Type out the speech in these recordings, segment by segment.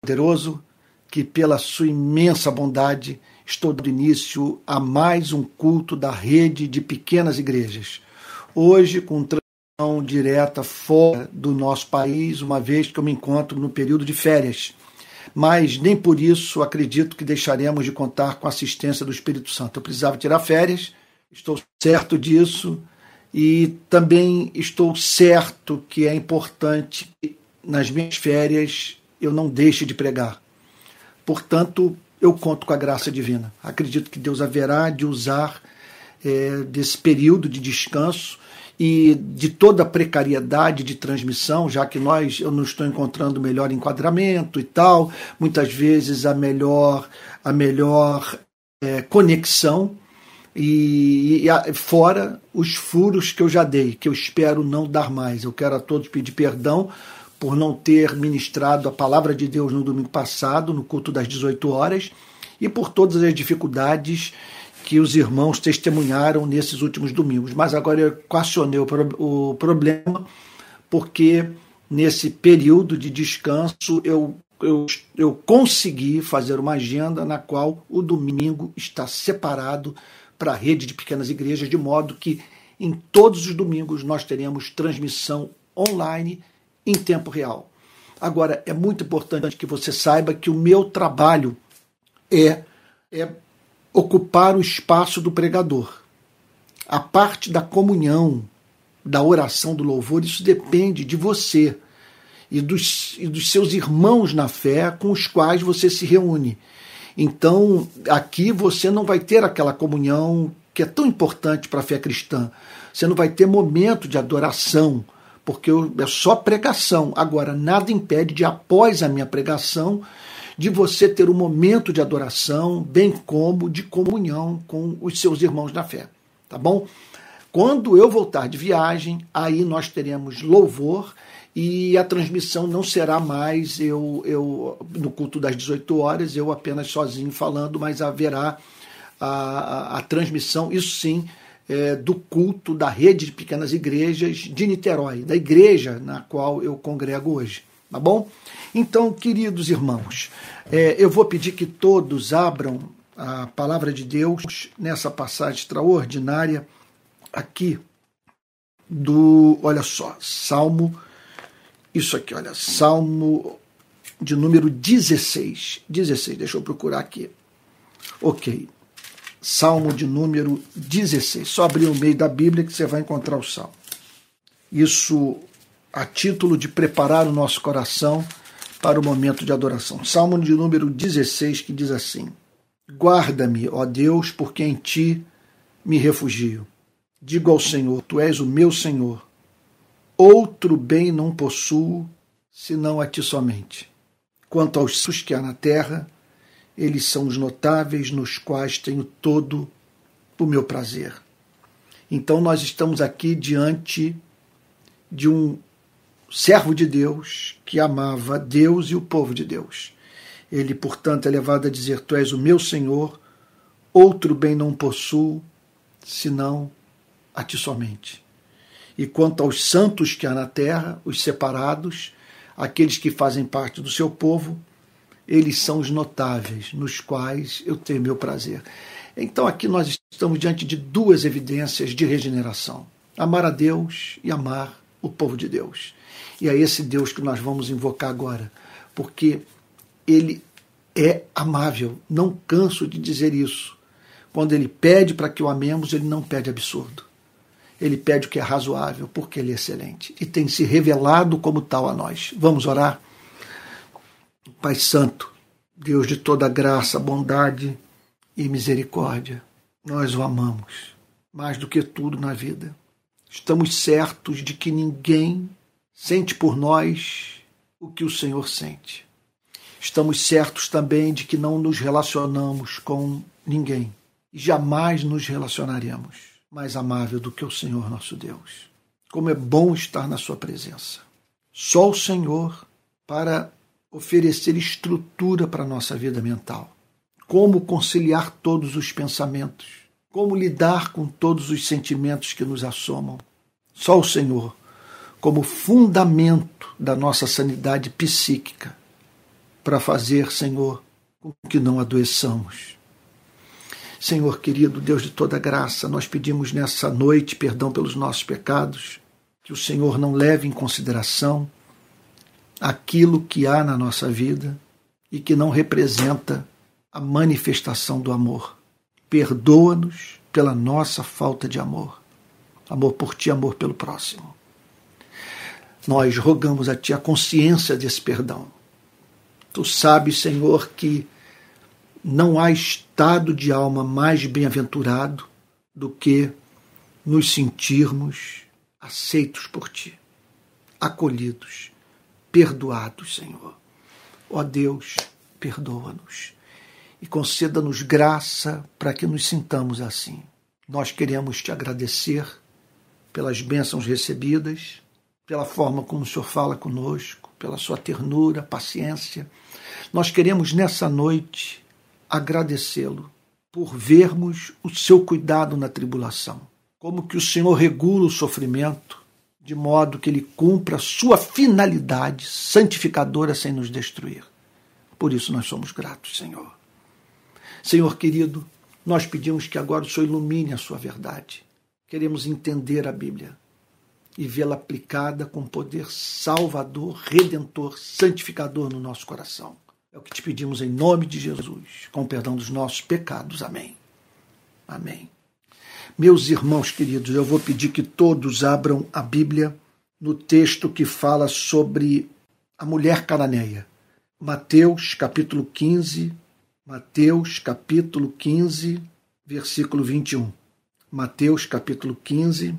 Poderoso, que pela sua imensa bondade estou dando início a mais um culto da rede de pequenas igrejas. Hoje, com transmissão direta fora do nosso país, uma vez que eu me encontro no período de férias. Mas nem por isso acredito que deixaremos de contar com a assistência do Espírito Santo. Eu precisava tirar férias, estou certo disso, e também estou certo que é importante que nas minhas férias eu não deixe de pregar. Portanto, eu conto com a graça divina. Acredito que Deus haverá de usar é, desse período de descanso e de toda a precariedade de transmissão, já que nós eu não estou encontrando o melhor enquadramento e tal, muitas vezes a melhor a melhor é, conexão e, e a, fora os furos que eu já dei, que eu espero não dar mais. Eu quero a todos pedir perdão por não ter ministrado a palavra de Deus no domingo passado, no culto das 18 horas, e por todas as dificuldades que os irmãos testemunharam nesses últimos domingos. Mas agora eu equacionei o, problema, porque nesse período de descanso eu, eu, eu consegui fazer uma agenda na qual o domingo está separado para a rede de pequenas igrejas, de modo que em todos os domingos nós teremos transmissão online em tempo real. Agora, é muito importante que você saiba que o meu trabalho é, é ocupar o espaço do pregador. A parte da comunhão, da oração, do louvor, isso depende de você e dos, e dos seus irmãos na fé com os quais você se reúne. Então, aqui você não vai ter aquela comunhão que é tão importante para a fé cristã. Você não vai ter momento de adoração porque eu, é só pregação. Agora, nada impede de, após a minha pregação, de você ter um momento de adoração, bem como de comunhão com os seus irmãos na fé. Tá bom? Quando eu voltar de viagem, aí nós teremos louvor e a transmissão não será mais eu, eu no culto das 18 horas, eu apenas sozinho falando, mas haverá a, a, a transmissão, isso sim, é, do culto da rede de pequenas igrejas de Niterói, da igreja na qual eu congrego hoje. Tá bom? Então, queridos irmãos, é, eu vou pedir que todos abram a palavra de Deus nessa passagem extraordinária aqui do, olha só, Salmo, isso aqui, olha, Salmo de número 16. 16, deixa eu procurar aqui. Ok. Salmo de número 16. Só abrir o meio da Bíblia que você vai encontrar o salmo. Isso a título de preparar o nosso coração para o momento de adoração. Salmo de número 16 que diz assim: Guarda-me, ó Deus, porque em ti me refugio. Digo ao Senhor: Tu és o meu Senhor. Outro bem não possuo senão a ti somente. Quanto aos que há na terra, eles são os notáveis nos quais tenho todo o meu prazer. Então nós estamos aqui diante de um servo de Deus que amava Deus e o povo de Deus. Ele, portanto, é levado a dizer: Tu és o meu Senhor, outro bem não possuo, senão a ti somente. E quanto aos santos que há na terra, os separados, aqueles que fazem parte do seu povo, eles são os notáveis, nos quais eu tenho meu prazer. Então aqui nós estamos diante de duas evidências de regeneração: amar a Deus e amar o povo de Deus. E é esse Deus que nós vamos invocar agora, porque ele é amável, não canso de dizer isso. Quando ele pede para que o amemos, ele não pede absurdo. Ele pede o que é razoável, porque ele é excelente e tem se revelado como tal a nós. Vamos orar? Pai Santo, Deus de toda graça, bondade e misericórdia, nós o amamos mais do que tudo na vida. Estamos certos de que ninguém sente por nós o que o Senhor sente. Estamos certos também de que não nos relacionamos com ninguém e jamais nos relacionaremos mais amável do que o Senhor nosso Deus. Como é bom estar na Sua presença. Só o Senhor para oferecer estrutura para a nossa vida mental. Como conciliar todos os pensamentos, como lidar com todos os sentimentos que nos assomam. Só o Senhor, como fundamento da nossa sanidade psíquica, para fazer, Senhor, com que não adoeçamos. Senhor querido, Deus de toda graça, nós pedimos nessa noite perdão pelos nossos pecados, que o Senhor não leve em consideração aquilo que há na nossa vida e que não representa a manifestação do amor. Perdoa-nos pela nossa falta de amor. Amor por ti, amor pelo próximo. Nós rogamos a ti a consciência desse perdão. Tu sabes, Senhor, que não há estado de alma mais bem-aventurado do que nos sentirmos aceitos por Ti, acolhidos, perdoados, Senhor. Ó Deus, perdoa-nos e conceda-nos graça para que nos sintamos assim. Nós queremos te agradecer pelas bênçãos recebidas, pela forma como o Senhor fala conosco, pela sua ternura, paciência. Nós queremos nessa noite agradecê-lo por vermos o seu cuidado na tribulação. Como que o Senhor regula o sofrimento de modo que ele cumpra sua finalidade santificadora sem nos destruir. Por isso nós somos gratos, Senhor. Senhor querido, nós pedimos que agora o Senhor ilumine a sua verdade. Queremos entender a Bíblia e vê-la aplicada com poder salvador, redentor, santificador no nosso coração. É o que te pedimos em nome de Jesus, com o perdão dos nossos pecados. Amém. Amém. Meus irmãos queridos, eu vou pedir que todos abram a Bíblia no texto que fala sobre a mulher cananeia. Mateus capítulo 15, Mateus capítulo 15, versículo 21. Mateus capítulo 15,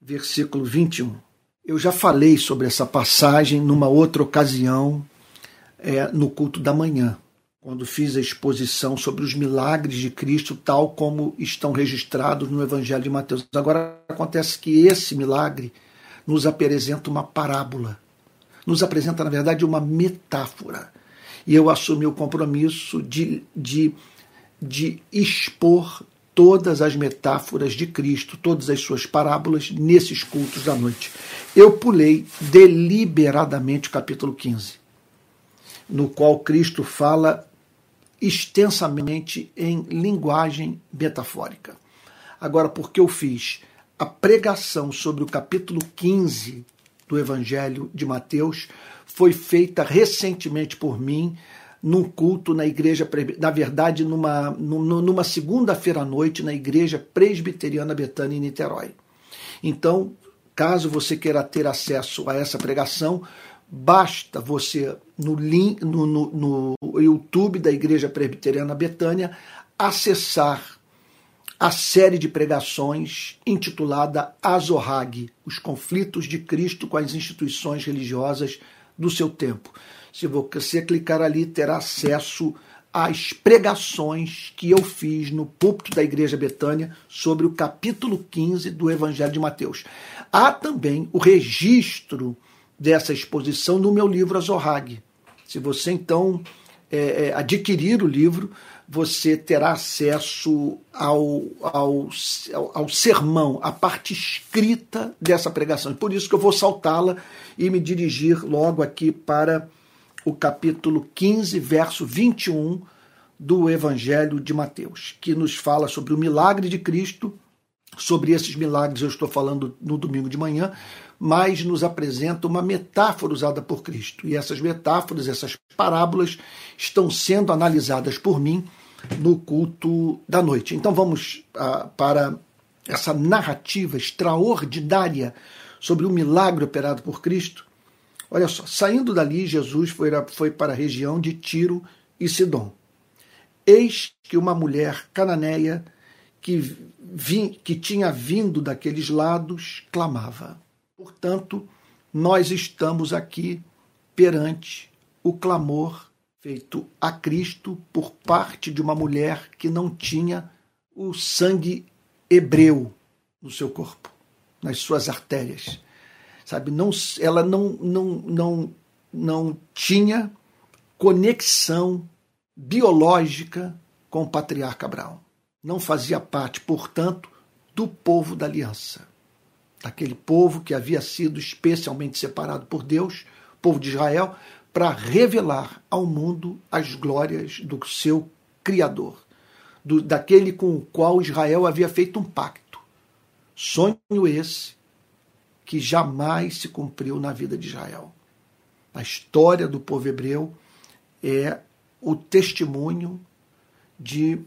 versículo 21. Eu já falei sobre essa passagem numa outra ocasião é, no culto da manhã, quando fiz a exposição sobre os milagres de Cristo, tal como estão registrados no Evangelho de Mateus. Agora acontece que esse milagre nos apresenta uma parábola, nos apresenta, na verdade, uma metáfora. E eu assumi o compromisso de, de, de expor todas as metáforas de Cristo, todas as suas parábolas nesses cultos da noite. Eu pulei deliberadamente o capítulo 15 no qual Cristo fala extensamente em linguagem metafórica. Agora, porque eu fiz a pregação sobre o capítulo 15 do Evangelho de Mateus, foi feita recentemente por mim num culto na igreja, na verdade, numa, numa segunda-feira à noite, na igreja presbiteriana Betânia em Niterói. Então, caso você queira ter acesso a essa pregação, Basta você, no, link, no, no, no YouTube da Igreja Presbiteriana Betânia, acessar a série de pregações intitulada Azorrag, os conflitos de Cristo com as instituições religiosas do seu tempo. Se você clicar ali, terá acesso às pregações que eu fiz no púlpito da Igreja Betânia sobre o capítulo 15 do Evangelho de Mateus. Há também o registro dessa exposição no meu livro Azorrag. Se você então é, é, adquirir o livro, você terá acesso ao, ao, ao, sermão, à parte escrita dessa pregação. Por isso que eu vou saltá-la e me dirigir logo aqui para o capítulo 15, verso 21 do Evangelho de Mateus, que nos fala sobre o milagre de Cristo. Sobre esses milagres eu estou falando no domingo de manhã, mas nos apresenta uma metáfora usada por Cristo. E essas metáforas, essas parábolas, estão sendo analisadas por mim no culto da noite. Então vamos ah, para essa narrativa extraordinária sobre o milagre operado por Cristo. Olha só, saindo dali, Jesus foi, foi para a região de Tiro e Sidom. Eis que uma mulher cananeia que, vi, que tinha vindo daqueles lados clamava: Portanto, nós estamos aqui perante o clamor feito a Cristo por parte de uma mulher que não tinha o sangue hebreu no seu corpo, nas suas artérias. Sabe, não, ela não, não, não, não tinha conexão biológica com o patriarca Abraão. Não fazia parte, portanto, do povo da aliança daquele povo que havia sido especialmente separado por Deus, povo de Israel, para revelar ao mundo as glórias do seu Criador, do, daquele com o qual Israel havia feito um pacto. Sonho esse que jamais se cumpriu na vida de Israel. A história do povo hebreu é o testemunho de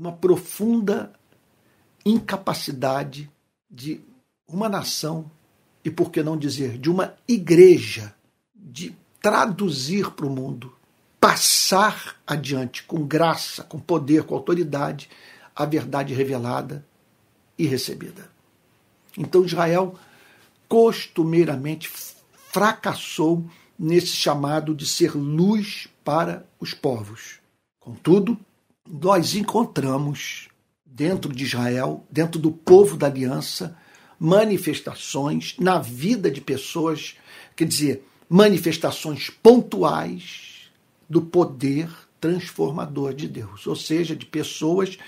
uma profunda incapacidade de uma nação e, por que não dizer, de uma igreja de traduzir para o mundo, passar adiante com graça, com poder, com autoridade, a verdade revelada e recebida. Então Israel costumeiramente fracassou nesse chamado de ser luz para os povos. Contudo, nós encontramos dentro de Israel, dentro do povo da aliança, manifestações na vida de pessoas, quer dizer, manifestações pontuais do poder transformador de Deus, ou seja, de pessoas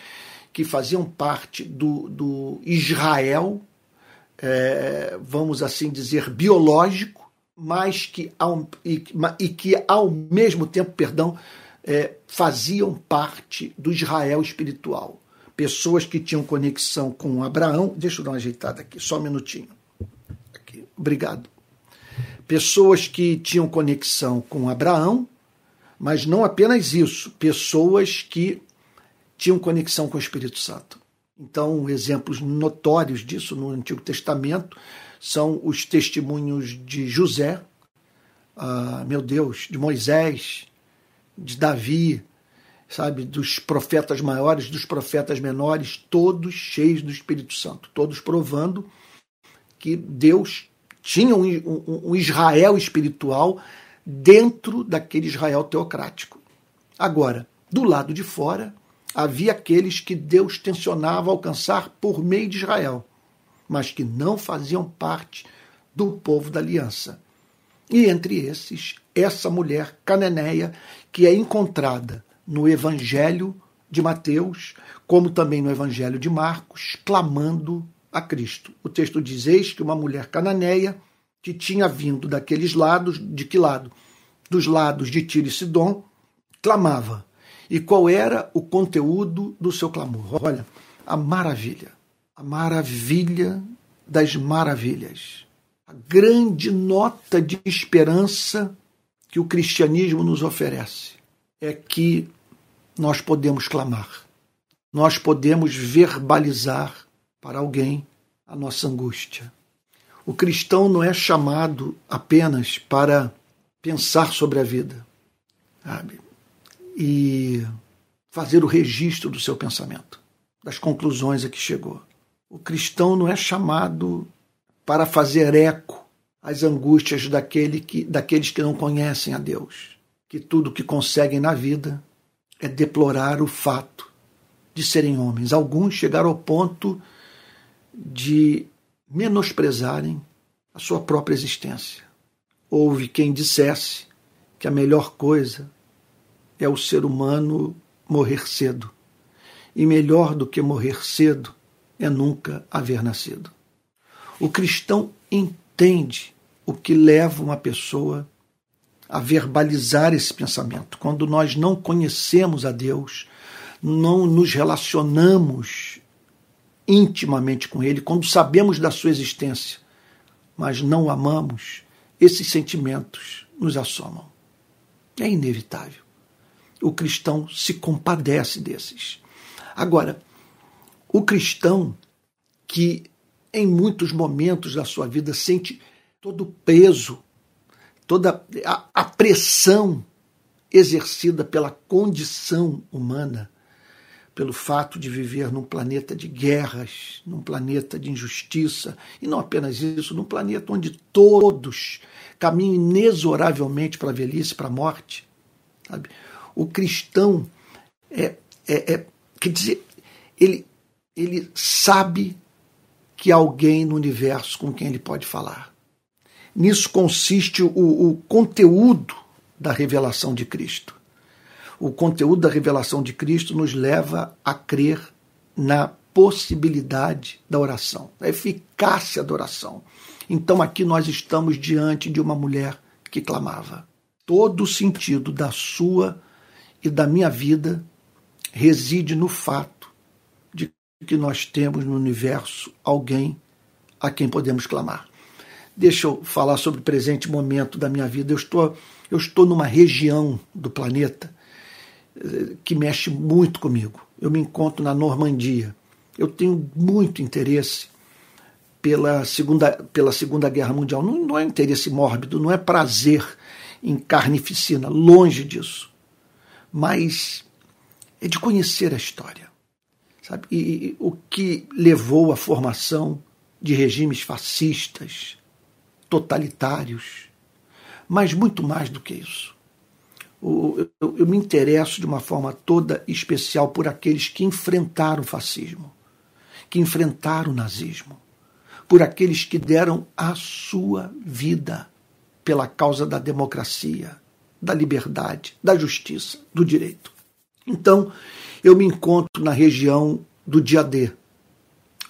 que faziam parte do, do Israel, é, vamos assim dizer, biológico, mas que ao, e, e que ao mesmo tempo, perdão, é, faziam parte do Israel espiritual pessoas que tinham conexão com Abraão. Deixa eu dar uma ajeitada aqui, só um minutinho. Aqui, obrigado. Pessoas que tinham conexão com Abraão, mas não apenas isso, pessoas que tinham conexão com o Espírito Santo. Então, exemplos notórios disso no Antigo Testamento são os testemunhos de José, ah, meu Deus, de Moisés, de Davi, sabe, dos profetas maiores, dos profetas menores, todos cheios do Espírito Santo, todos provando que Deus tinha um, um, um Israel espiritual dentro daquele Israel teocrático. Agora, do lado de fora, havia aqueles que Deus tensionava alcançar por meio de Israel, mas que não faziam parte do povo da aliança. E entre esses, essa mulher cananeia que é encontrada no Evangelho de Mateus, como também no Evangelho de Marcos, clamando a Cristo. O texto diz: Eis que uma mulher cananeia que tinha vindo daqueles lados, de que lado? Dos lados de Tiro e Sidom, clamava. E qual era o conteúdo do seu clamor? Olha, a maravilha, a maravilha das maravilhas, a grande nota de esperança que o cristianismo nos oferece é que nós podemos clamar, nós podemos verbalizar para alguém a nossa angústia. O cristão não é chamado apenas para pensar sobre a vida sabe? e fazer o registro do seu pensamento, das conclusões a que chegou. O cristão não é chamado para fazer eco às angústias daquele que, daqueles que não conhecem a Deus que tudo que conseguem na vida é deplorar o fato de serem homens. Alguns chegaram ao ponto de menosprezarem a sua própria existência. Houve quem dissesse que a melhor coisa é o ser humano morrer cedo. E melhor do que morrer cedo é nunca haver nascido. O cristão entende o que leva uma pessoa a verbalizar esse pensamento. Quando nós não conhecemos a Deus, não nos relacionamos intimamente com Ele, quando sabemos da Sua existência, mas não amamos, esses sentimentos nos assomam. É inevitável. O cristão se compadece desses. Agora, o cristão que em muitos momentos da sua vida sente todo o peso toda a, a pressão exercida pela condição humana, pelo fato de viver num planeta de guerras, num planeta de injustiça, e não apenas isso, num planeta onde todos caminham inexoravelmente para a velhice, para a morte. Sabe? O cristão é, é, é, quer dizer, ele, ele sabe que alguém no universo com quem ele pode falar. Nisso consiste o, o conteúdo da revelação de Cristo. O conteúdo da revelação de Cristo nos leva a crer na possibilidade da oração, da eficácia da oração. Então aqui nós estamos diante de uma mulher que clamava. Todo o sentido da sua e da minha vida reside no fato que nós temos no universo alguém a quem podemos clamar. Deixa eu falar sobre o presente momento da minha vida. Eu estou, eu estou numa região do planeta eh, que mexe muito comigo. Eu me encontro na Normandia. Eu tenho muito interesse pela Segunda, pela segunda Guerra Mundial. Não, não é interesse mórbido, não é prazer em carnificina, longe disso. Mas é de conhecer a história. Sabe? E, e o que levou à formação de regimes fascistas, totalitários, mas muito mais do que isso. Eu, eu, eu me interesso de uma forma toda especial por aqueles que enfrentaram o fascismo, que enfrentaram o nazismo, por aqueles que deram a sua vida pela causa da democracia, da liberdade, da justiça, do direito. Então, eu me encontro na região do dia D,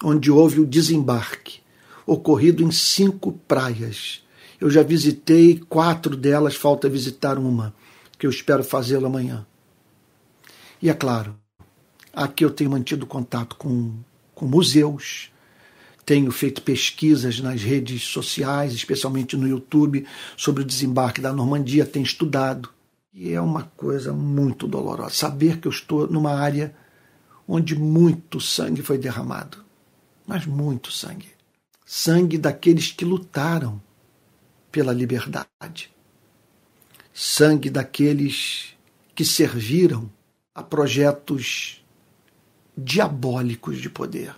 onde houve o desembarque ocorrido em cinco praias. Eu já visitei quatro delas, falta visitar uma, que eu espero fazê-lo amanhã. E é claro, aqui eu tenho mantido contato com, com museus, tenho feito pesquisas nas redes sociais, especialmente no YouTube, sobre o desembarque da Normandia, tenho estudado. E é uma coisa muito dolorosa saber que eu estou numa área onde muito sangue foi derramado. Mas muito sangue sangue daqueles que lutaram pela liberdade, sangue daqueles que serviram a projetos diabólicos de poder.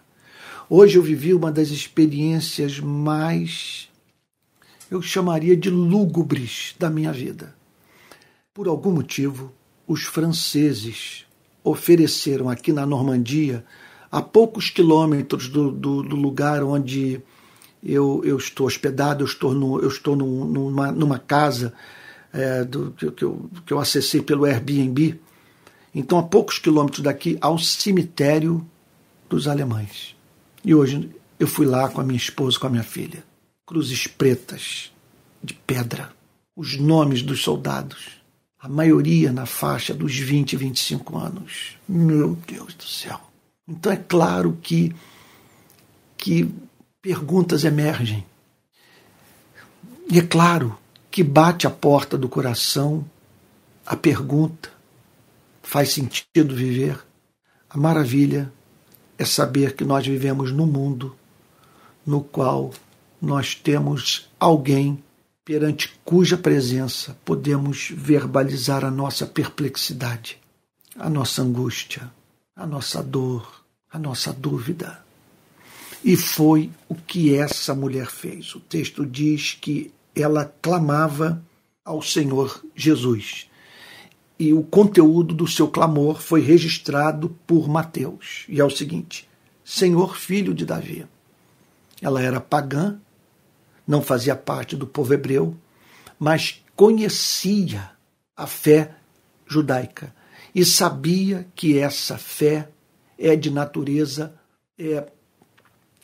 Hoje eu vivi uma das experiências mais, eu chamaria de lúgubres da minha vida. Por algum motivo, os franceses ofereceram aqui na Normandia, a poucos quilômetros do, do, do lugar onde eu, eu estou hospedado, eu estou, no, eu estou numa, numa casa é, do, que, eu, que eu acessei pelo Airbnb. Então, a poucos quilômetros daqui, há um cemitério dos alemães. E hoje eu fui lá com a minha esposa, com a minha filha. Cruzes pretas, de pedra, os nomes dos soldados. A maioria na faixa dos 20 e 25 anos. Meu Deus do céu. Então é claro que, que perguntas emergem. E é claro que bate a porta do coração a pergunta: faz sentido viver? A maravilha é saber que nós vivemos num mundo no qual nós temos alguém perante cuja presença podemos verbalizar a nossa perplexidade, a nossa angústia, a nossa dor, a nossa dúvida. E foi o que essa mulher fez. O texto diz que ela clamava ao Senhor Jesus. E o conteúdo do seu clamor foi registrado por Mateus. E é o seguinte: Senhor, filho de Davi. Ela era pagã, não fazia parte do povo hebreu, mas conhecia a fé judaica e sabia que essa fé é de natureza é,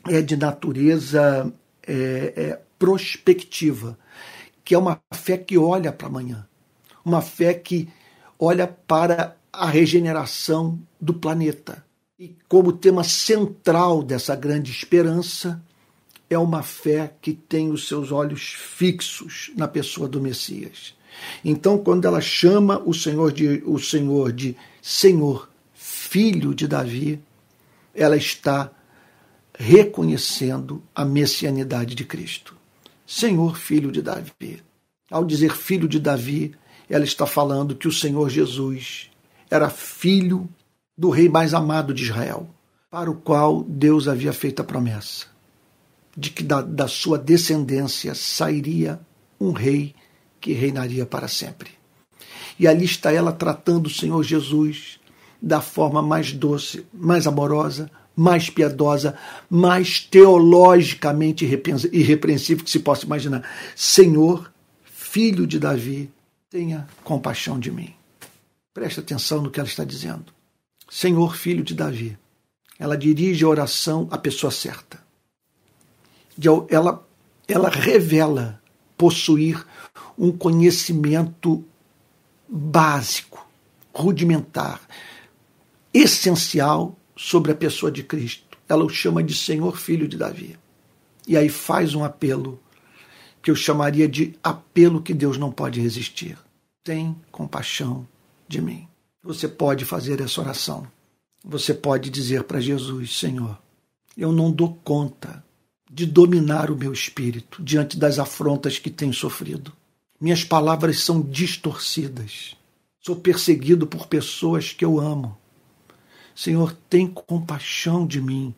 é de natureza é, é, prospectiva, que é uma fé que olha para amanhã, uma fé que olha para a regeneração do planeta. E como tema central dessa grande esperança, é uma fé que tem os seus olhos fixos na pessoa do Messias. Então, quando ela chama o Senhor de, o Senhor de Senhor, filho de Davi, ela está reconhecendo a messianidade de Cristo. Senhor, filho de Davi. Ao dizer filho de Davi, ela está falando que o Senhor Jesus era filho do rei mais amado de Israel, para o qual Deus havia feito a promessa de que da, da sua descendência sairia um rei que reinaria para sempre. E ali está ela tratando o Senhor Jesus da forma mais doce, mais amorosa, mais piedosa, mais teologicamente irrepreensível que se possa imaginar. Senhor, filho de Davi, tenha compaixão de mim. Preste atenção no que ela está dizendo. Senhor, filho de Davi. Ela dirige a oração à pessoa certa. Ela, ela revela possuir um conhecimento básico, rudimentar, essencial sobre a pessoa de Cristo. Ela o chama de Senhor Filho de Davi. E aí faz um apelo que eu chamaria de apelo que Deus não pode resistir. Tem compaixão de mim. Você pode fazer essa oração. Você pode dizer para Jesus: Senhor, eu não dou conta de dominar o meu espírito diante das afrontas que tenho sofrido. Minhas palavras são distorcidas. Sou perseguido por pessoas que eu amo. Senhor, tem compaixão de mim,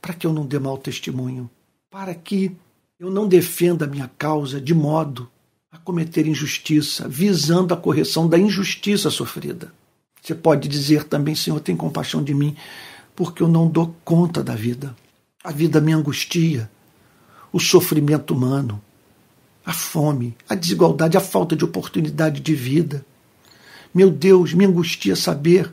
para que eu não dê mau testemunho, para que eu não defenda a minha causa de modo a cometer injustiça, visando a correção da injustiça sofrida. Você pode dizer também, Senhor, tem compaixão de mim, porque eu não dou conta da vida. A vida me angustia, o sofrimento humano, a fome, a desigualdade, a falta de oportunidade de vida. Meu Deus, me angustia saber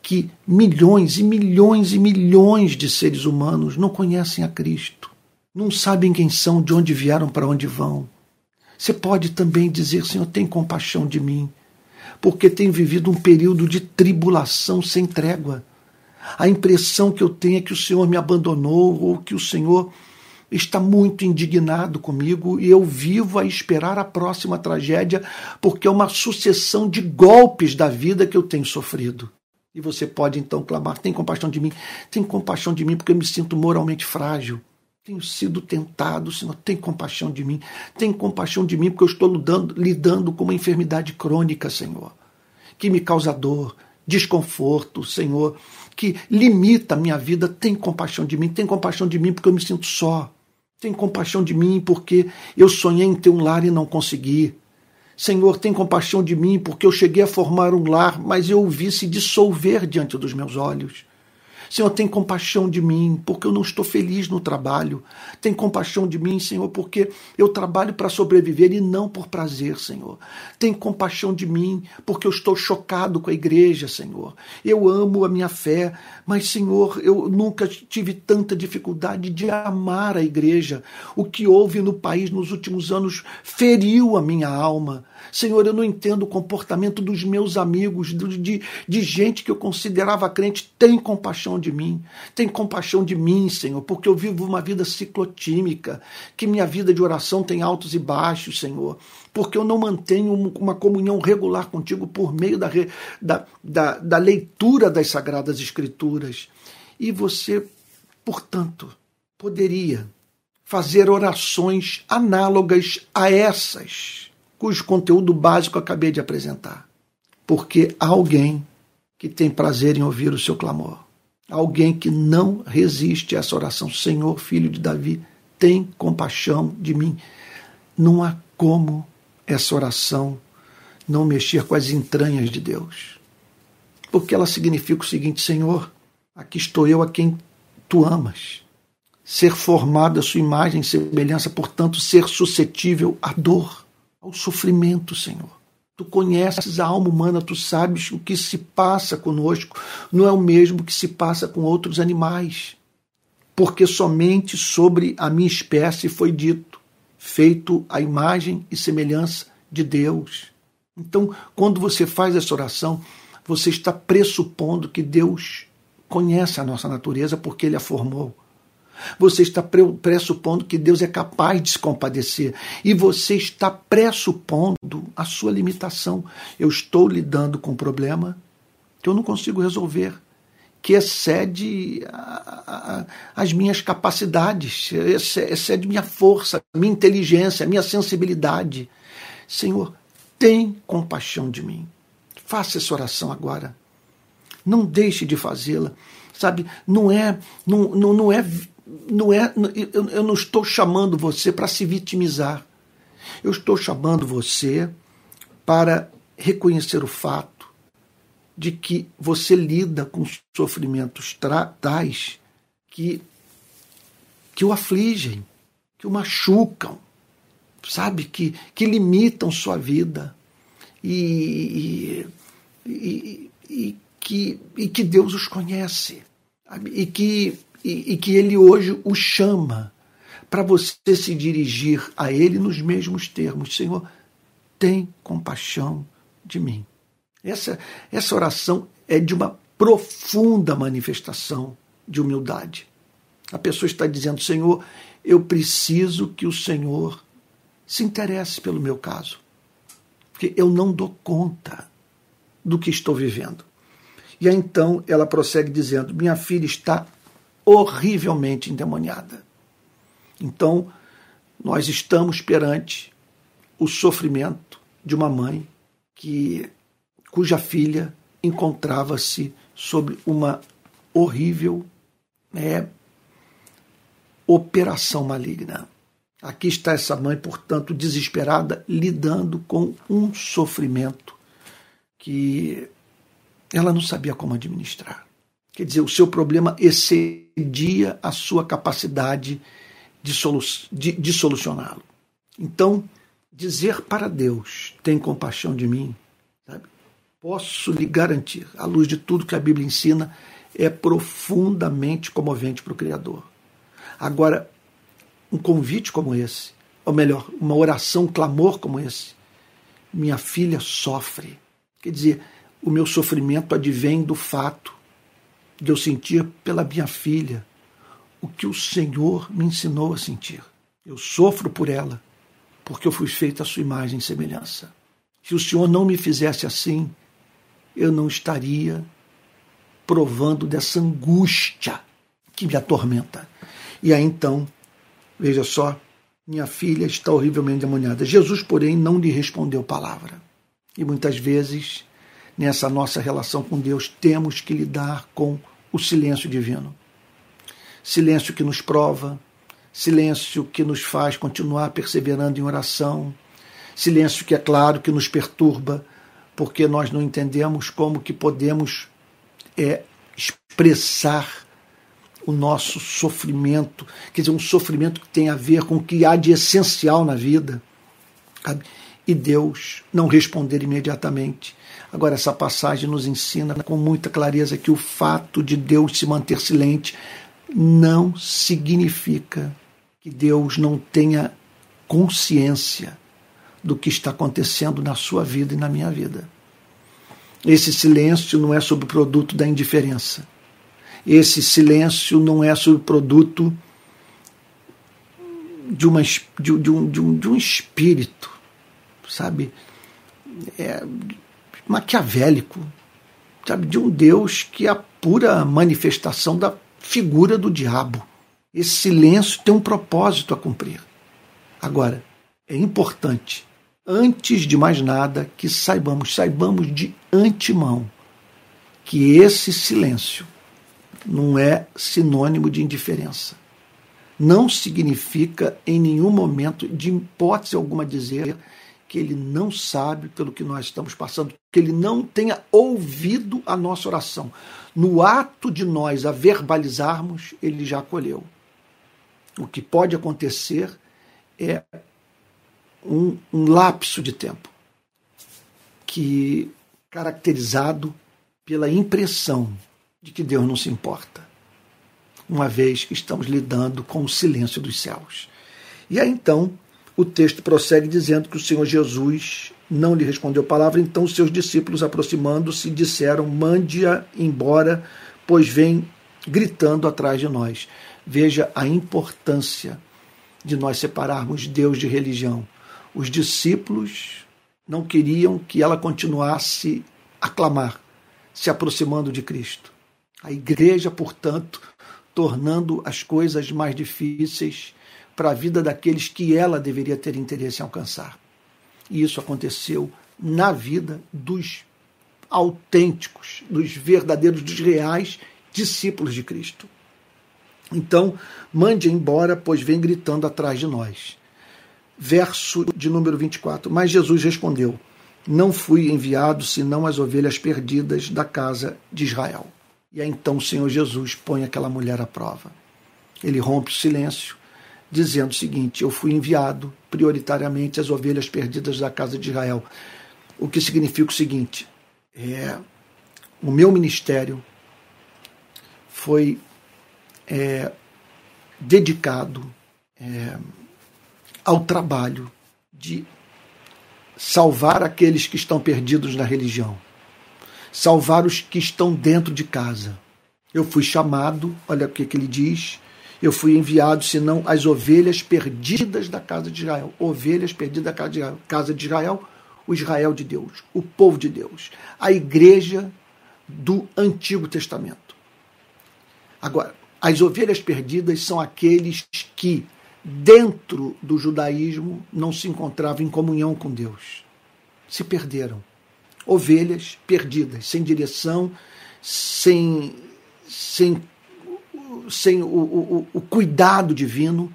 que milhões e milhões e milhões de seres humanos não conhecem a Cristo, não sabem quem são, de onde vieram, para onde vão. Você pode também dizer, Senhor, tem compaixão de mim, porque tenho vivido um período de tribulação sem trégua a impressão que eu tenho é que o Senhor me abandonou ou que o Senhor está muito indignado comigo e eu vivo a esperar a próxima tragédia porque é uma sucessão de golpes da vida que eu tenho sofrido. E você pode então clamar: tem compaixão de mim, tem compaixão de mim porque eu me sinto moralmente frágil. Tenho sido tentado, Senhor, tem compaixão de mim. Tem compaixão de mim porque eu estou lidando, lidando com uma enfermidade crônica, Senhor, que me causa dor, desconforto, Senhor, que limita a minha vida, tem compaixão de mim, tem compaixão de mim porque eu me sinto só. Tem compaixão de mim porque eu sonhei em ter um lar e não consegui. Senhor, tem compaixão de mim porque eu cheguei a formar um lar, mas eu o vi se dissolver diante dos meus olhos. Senhor, tem compaixão de mim, porque eu não estou feliz no trabalho. Tem compaixão de mim, Senhor, porque eu trabalho para sobreviver e não por prazer, Senhor. Tem compaixão de mim, porque eu estou chocado com a igreja, Senhor. Eu amo a minha fé, mas, Senhor, eu nunca tive tanta dificuldade de amar a igreja. O que houve no país nos últimos anos feriu a minha alma. Senhor, eu não entendo o comportamento dos meus amigos, de, de gente que eu considerava crente. Tem compaixão de mim. Tem compaixão de mim, Senhor, porque eu vivo uma vida ciclotímica, que minha vida de oração tem altos e baixos, Senhor. Porque eu não mantenho uma comunhão regular contigo por meio da, da, da, da leitura das Sagradas Escrituras. E você, portanto, poderia fazer orações análogas a essas cujo conteúdo básico acabei de apresentar. Porque há alguém que tem prazer em ouvir o seu clamor. Alguém que não resiste a essa oração. Senhor, filho de Davi, tem compaixão de mim. Não há como essa oração não mexer com as entranhas de Deus. Porque ela significa o seguinte: Senhor, aqui estou eu a quem tu amas. Ser formado à sua imagem e semelhança, portanto, ser suscetível à dor ao sofrimento, Senhor. Tu conheces a alma humana, tu sabes o que se passa conosco, não é o mesmo que se passa com outros animais. Porque somente sobre a minha espécie foi dito, feito a imagem e semelhança de Deus. Então, quando você faz essa oração, você está pressupondo que Deus conhece a nossa natureza porque ele a formou. Você está pressupondo que Deus é capaz de se compadecer. E você está pressupondo a sua limitação. Eu estou lidando com um problema que eu não consigo resolver, que excede a, a, as minhas capacidades, excede minha força, minha inteligência, minha sensibilidade. Senhor, tem compaixão de mim. Faça essa oração agora. Não deixe de fazê-la. Sabe, não é, não, não, não é não é, eu não estou chamando você para se vitimizar. Eu estou chamando você para reconhecer o fato de que você lida com sofrimentos tais que, que o afligem, que o machucam, sabe? Que, que limitam sua vida. E, e, e, e que, e que Deus os conhece. E que e, e que ele hoje o chama para você se dirigir a Ele nos mesmos termos: Senhor, tem compaixão de mim. Essa, essa oração é de uma profunda manifestação de humildade. A pessoa está dizendo: Senhor, eu preciso que o Senhor se interesse pelo meu caso, porque eu não dou conta do que estou vivendo. E aí então ela prossegue dizendo: Minha filha está horrivelmente endemoniada. Então, nós estamos perante o sofrimento de uma mãe que cuja filha encontrava-se sob uma horrível é, operação maligna. Aqui está essa mãe, portanto, desesperada, lidando com um sofrimento que ela não sabia como administrar. Quer dizer, o seu problema excedia a sua capacidade de, solu de, de solucioná-lo. Então, dizer para Deus: tem compaixão de mim, sabe? posso lhe garantir, à luz de tudo que a Bíblia ensina, é profundamente comovente para o Criador. Agora, um convite como esse, ou melhor, uma oração, um clamor como esse, minha filha sofre. Quer dizer, o meu sofrimento advém do fato de eu sentir pela minha filha o que o Senhor me ensinou a sentir. Eu sofro por ela, porque eu fui feito à sua imagem e semelhança. Se o Senhor não me fizesse assim, eu não estaria provando dessa angústia que me atormenta. E aí então, veja só, minha filha está horrivelmente demoniada. Jesus, porém, não lhe respondeu palavra. E muitas vezes, nessa nossa relação com Deus, temos que lidar com o silêncio divino. Silêncio que nos prova, silêncio que nos faz continuar perseverando em oração, silêncio que é claro que nos perturba, porque nós não entendemos como que podemos é, expressar o nosso sofrimento, quer dizer, um sofrimento que tem a ver com o que há de essencial na vida. E Deus não responder imediatamente. Agora, essa passagem nos ensina com muita clareza que o fato de Deus se manter silente não significa que Deus não tenha consciência do que está acontecendo na sua vida e na minha vida. Esse silêncio não é sobre o produto da indiferença. Esse silêncio não é sobre o produto de, uma, de, de, um, de, um, de um espírito, sabe? É, maquiavélico, sabe, de um Deus que é a pura manifestação da figura do diabo. Esse silêncio tem um propósito a cumprir. Agora, é importante, antes de mais nada, que saibamos, saibamos de antemão que esse silêncio não é sinônimo de indiferença. Não significa em nenhum momento, de hipótese alguma, dizer que ele não sabe pelo que nós estamos passando, que ele não tenha ouvido a nossa oração. No ato de nós a verbalizarmos, ele já acolheu. O que pode acontecer é um, um lapso de tempo que caracterizado pela impressão de que Deus não se importa, uma vez que estamos lidando com o silêncio dos céus. E aí então o texto prossegue dizendo que o Senhor Jesus não lhe respondeu palavra, então seus discípulos, aproximando-se, disseram: Mande-a embora, pois vem gritando atrás de nós. Veja a importância de nós separarmos Deus de religião. Os discípulos não queriam que ela continuasse a clamar, se aproximando de Cristo. A igreja, portanto, tornando as coisas mais difíceis para a vida daqueles que ela deveria ter interesse em alcançar. E isso aconteceu na vida dos autênticos, dos verdadeiros, dos reais discípulos de Cristo. Então, mande embora, pois vem gritando atrás de nós. Verso de número 24. Mas Jesus respondeu: Não fui enviado senão as ovelhas perdidas da casa de Israel. E aí então o Senhor Jesus põe aquela mulher à prova. Ele rompe o silêncio dizendo o seguinte: Eu fui enviado prioritariamente às ovelhas perdidas da casa de Israel. O que significa o seguinte: é, o meu ministério foi é, dedicado é, ao trabalho de salvar aqueles que estão perdidos na religião, salvar os que estão dentro de casa. Eu fui chamado, olha o que, que ele diz, eu fui enviado, senão as ovelhas perdidas da casa de Israel. Ovelhas perdidas da casa de Israel. Casa de Israel, o Israel de Deus, o povo de Deus, a igreja do Antigo Testamento. Agora, as ovelhas perdidas são aqueles que, dentro do judaísmo, não se encontravam em comunhão com Deus. Se perderam. Ovelhas perdidas, sem direção, sem, sem, sem o, o, o cuidado divino,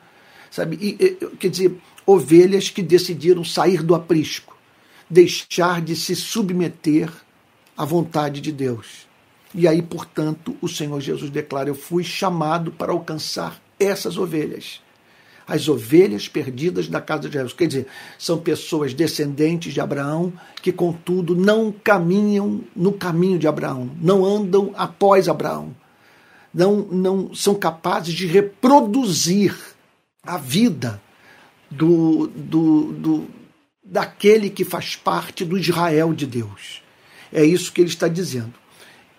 sabe? E, quer dizer, ovelhas que decidiram sair do aprisco, deixar de se submeter à vontade de Deus. E aí, portanto, o Senhor Jesus declara: Eu fui chamado para alcançar essas ovelhas. As ovelhas perdidas da casa de Jesus. Quer dizer, são pessoas descendentes de Abraão que, contudo, não caminham no caminho de Abraão, não andam após Abraão, não, não são capazes de reproduzir a vida do, do, do, daquele que faz parte do Israel de Deus. É isso que ele está dizendo.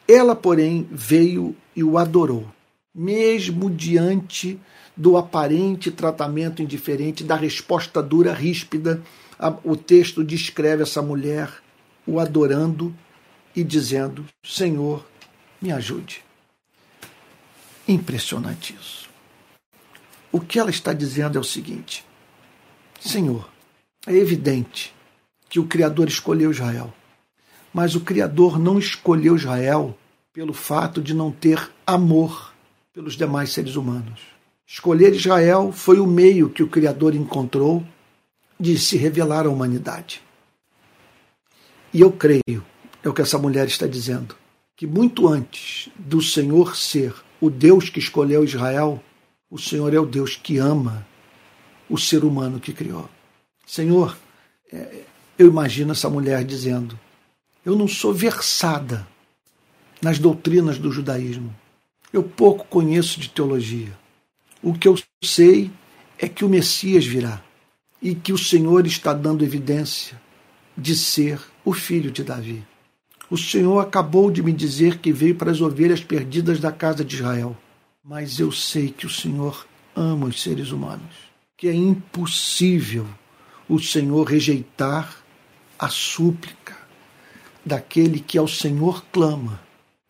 Ela, porém, veio e o adorou, mesmo diante do aparente tratamento indiferente, da resposta dura, ríspida. O texto descreve essa mulher o adorando e dizendo: Senhor, me ajude. Impressionante isso. O que ela está dizendo é o seguinte: Senhor, é evidente que o Criador escolheu Israel, mas o Criador não escolheu Israel pelo fato de não ter amor pelos demais seres humanos. Escolher Israel foi o meio que o Criador encontrou de se revelar à humanidade. E eu creio, é o que essa mulher está dizendo, que muito antes do Senhor ser o Deus que escolheu Israel, o Senhor é o Deus que ama o ser humano que criou. Senhor, é, eu imagino essa mulher dizendo: Eu não sou versada nas doutrinas do judaísmo. Eu pouco conheço de teologia. O que eu sei é que o Messias virá e que o Senhor está dando evidência de ser o filho de Davi. O Senhor acabou de me dizer que veio para as ovelhas perdidas da casa de Israel, mas eu sei que o Senhor ama os seres humanos, que é impossível o Senhor rejeitar a súplica daquele que ao Senhor clama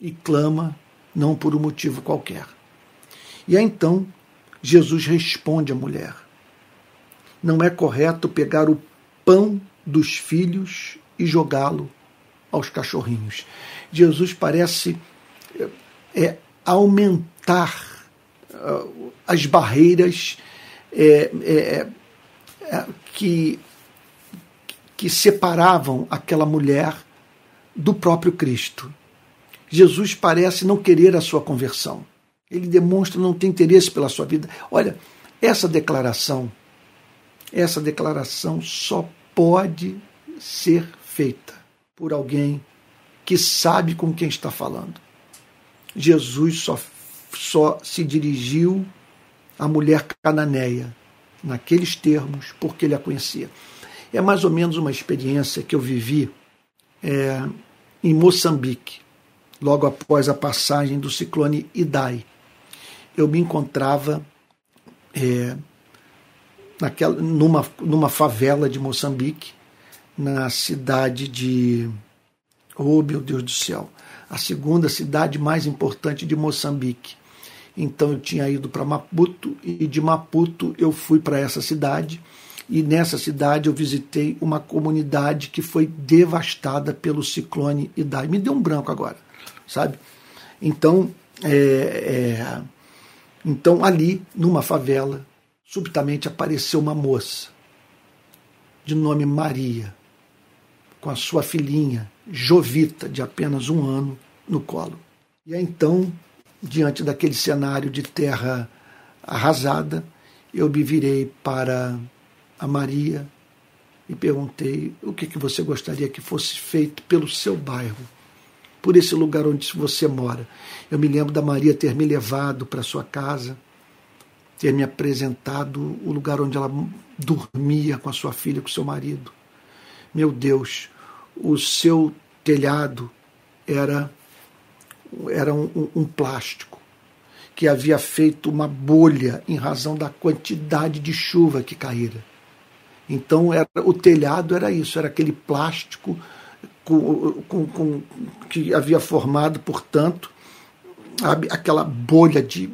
e clama não por um motivo qualquer. E aí então Jesus responde à mulher: Não é correto pegar o pão dos filhos e jogá-lo aos cachorrinhos. Jesus parece é, é aumentar uh, as barreiras é, é, que, que separavam aquela mulher do próprio Cristo. Jesus parece não querer a sua conversão. Ele demonstra não ter interesse pela sua vida. Olha, essa declaração, essa declaração só pode ser feita por alguém que sabe com quem está falando. Jesus só, só se dirigiu à mulher cananeia naqueles termos porque ele a conhecia. É mais ou menos uma experiência que eu vivi é, em Moçambique logo após a passagem do ciclone Idai. Eu me encontrava é, naquela, numa, numa favela de Moçambique, na cidade de. Oh, meu Deus do céu! A segunda cidade mais importante de Moçambique. Então eu tinha ido para Maputo e de Maputo eu fui para essa cidade e nessa cidade eu visitei uma comunidade que foi devastada pelo ciclone Idai. Me deu um branco agora sabe? Então, é, é, então ali, numa favela, subitamente apareceu uma moça de nome Maria, com a sua filhinha Jovita, de apenas um ano, no colo. E aí, então, diante daquele cenário de terra arrasada, eu me virei para a Maria e perguntei o que, que você gostaria que fosse feito pelo seu bairro por esse lugar onde você mora. Eu me lembro da Maria ter me levado para sua casa ter me apresentado o lugar onde ela dormia com a sua filha, com seu marido. Meu Deus, o seu telhado era, era um, um, plástico que havia feito uma bolha em razão da quantidade de chuva que caíra. Então era, o telhado era isso, era aquele plástico com, com, com, que havia formado, portanto, aquela bolha de,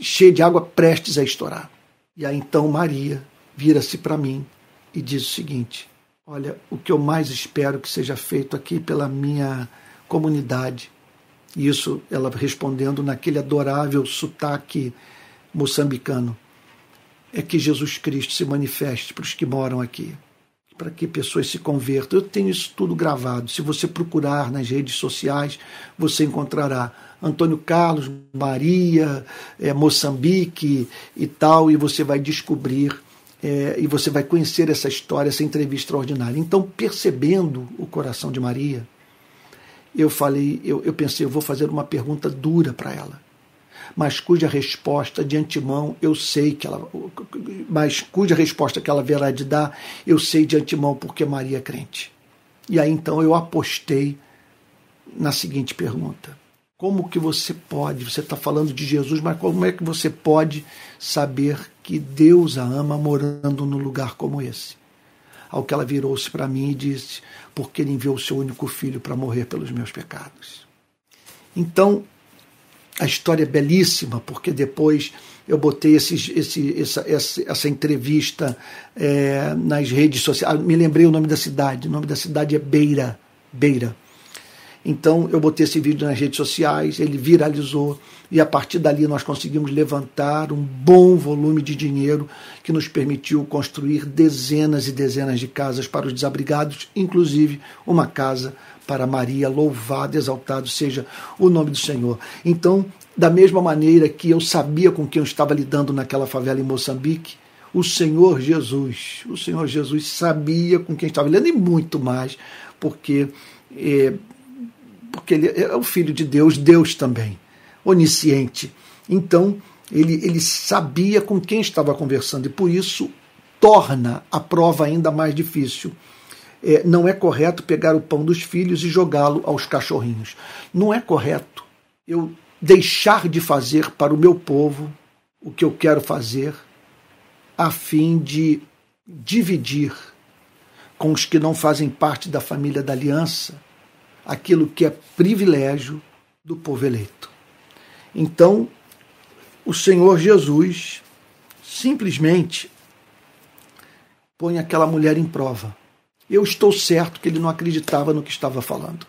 cheia de água prestes a estourar. E aí então Maria vira-se para mim e diz o seguinte: Olha, o que eu mais espero que seja feito aqui pela minha comunidade, isso ela respondendo naquele adorável sotaque moçambicano, é que Jesus Cristo se manifeste para os que moram aqui, para que pessoas se convertam. Eu tenho isso tudo gravado. Se você procurar nas redes sociais, você encontrará Antônio Carlos, Maria, é, Moçambique e tal, e você vai descobrir é, e você vai conhecer essa história, essa entrevista extraordinária. Então, percebendo o coração de Maria, eu falei, eu, eu pensei, eu vou fazer uma pergunta dura para ela, mas cuja resposta de antemão eu sei que ela, mas cuja resposta que ela verá de dar, eu sei de antemão porque Maria é crente. E aí então eu apostei na seguinte pergunta: como que você pode, você está falando de Jesus, mas como é que você pode saber que Deus a ama morando num lugar como esse? Ao que ela virou-se para mim e disse: Porque ele enviou o seu único filho para morrer pelos meus pecados. Então, a história é belíssima, porque depois eu botei esse, essa, essa, essa entrevista é, nas redes sociais. Ah, me lembrei o nome da cidade. O nome da cidade é Beira. Beira. Então eu botei esse vídeo nas redes sociais, ele viralizou e a partir dali nós conseguimos levantar um bom volume de dinheiro que nos permitiu construir dezenas e dezenas de casas para os desabrigados, inclusive uma casa para Maria, louvado, exaltado seja o nome do Senhor. Então, da mesma maneira que eu sabia com quem eu estava lidando naquela favela em Moçambique, o Senhor Jesus, o Senhor Jesus sabia com quem estava lidando e muito mais, porque eh, porque ele é o filho de Deus, Deus também, onisciente. Então, ele, ele sabia com quem estava conversando e por isso torna a prova ainda mais difícil. É, não é correto pegar o pão dos filhos e jogá-lo aos cachorrinhos. Não é correto eu deixar de fazer para o meu povo o que eu quero fazer, a fim de dividir com os que não fazem parte da família da aliança aquilo que é privilégio do povo eleito. Então, o Senhor Jesus simplesmente põe aquela mulher em prova. Eu estou certo que ele não acreditava no que estava falando.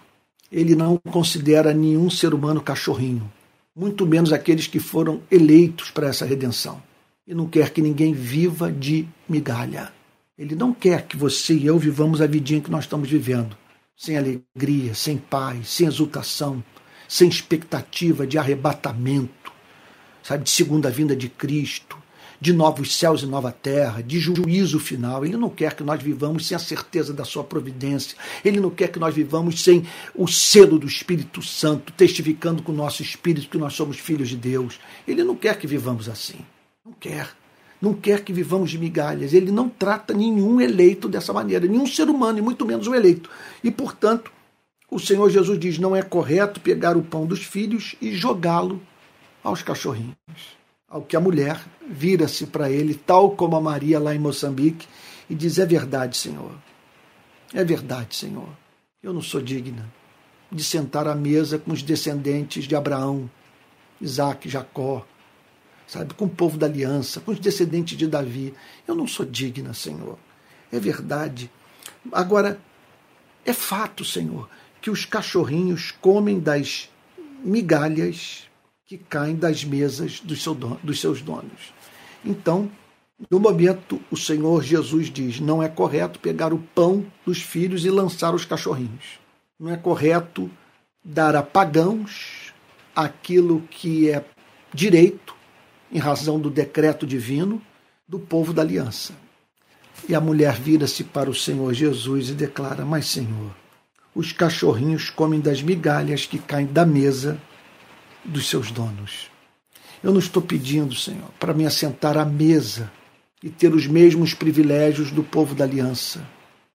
Ele não considera nenhum ser humano cachorrinho, muito menos aqueles que foram eleitos para essa redenção. E não quer que ninguém viva de migalha. Ele não quer que você e eu vivamos a vidinha que nós estamos vivendo sem alegria, sem paz, sem exultação, sem expectativa de arrebatamento, sabe, de segunda vinda de Cristo, de novos céus e nova terra, de juízo final. Ele não quer que nós vivamos sem a certeza da sua providência. Ele não quer que nós vivamos sem o selo do Espírito Santo, testificando com o nosso espírito que nós somos filhos de Deus. Ele não quer que vivamos assim. Não quer não quer que vivamos de migalhas. Ele não trata nenhum eleito dessa maneira, nenhum ser humano, e muito menos o eleito. E, portanto, o Senhor Jesus diz: não é correto pegar o pão dos filhos e jogá-lo aos cachorrinhos. Ao que a mulher vira-se para ele, tal como a Maria lá em Moçambique, e diz: É verdade, Senhor. É verdade, Senhor. Eu não sou digna de sentar à mesa com os descendentes de Abraão, Isaac, Jacó, sabe, com o povo da aliança, com os descendentes de Davi. Eu não sou digna, Senhor. É verdade. Agora, é fato, Senhor, que os cachorrinhos comem das migalhas que caem das mesas dos, seu dos seus donos. Então, no momento, o Senhor Jesus diz: não é correto pegar o pão dos filhos e lançar os cachorrinhos. Não é correto dar a pagãos aquilo que é direito em razão do decreto divino do povo da aliança. E a mulher vira-se para o Senhor Jesus e declara: Mas, Senhor, os cachorrinhos comem das migalhas que caem da mesa dos seus donos. Eu não estou pedindo, Senhor, para me assentar à mesa e ter os mesmos privilégios do povo da aliança.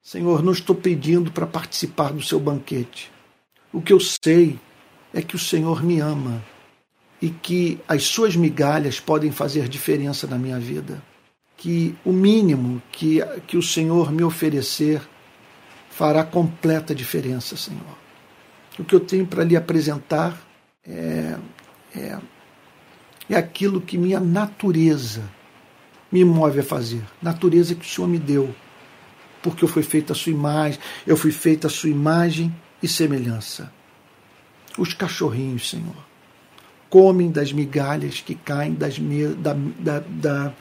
Senhor, não estou pedindo para participar do seu banquete. O que eu sei é que o Senhor me ama e que as suas migalhas podem fazer diferença na minha vida. Que o mínimo que, que o Senhor me oferecer fará completa diferença, Senhor. O que eu tenho para lhe apresentar é, é, é aquilo que minha natureza me move a fazer, natureza que o Senhor me deu, porque eu fui feita a sua imagem, eu fui feita a sua imagem e semelhança. Os cachorrinhos, Senhor, comem das migalhas que caem das me, da, da, da,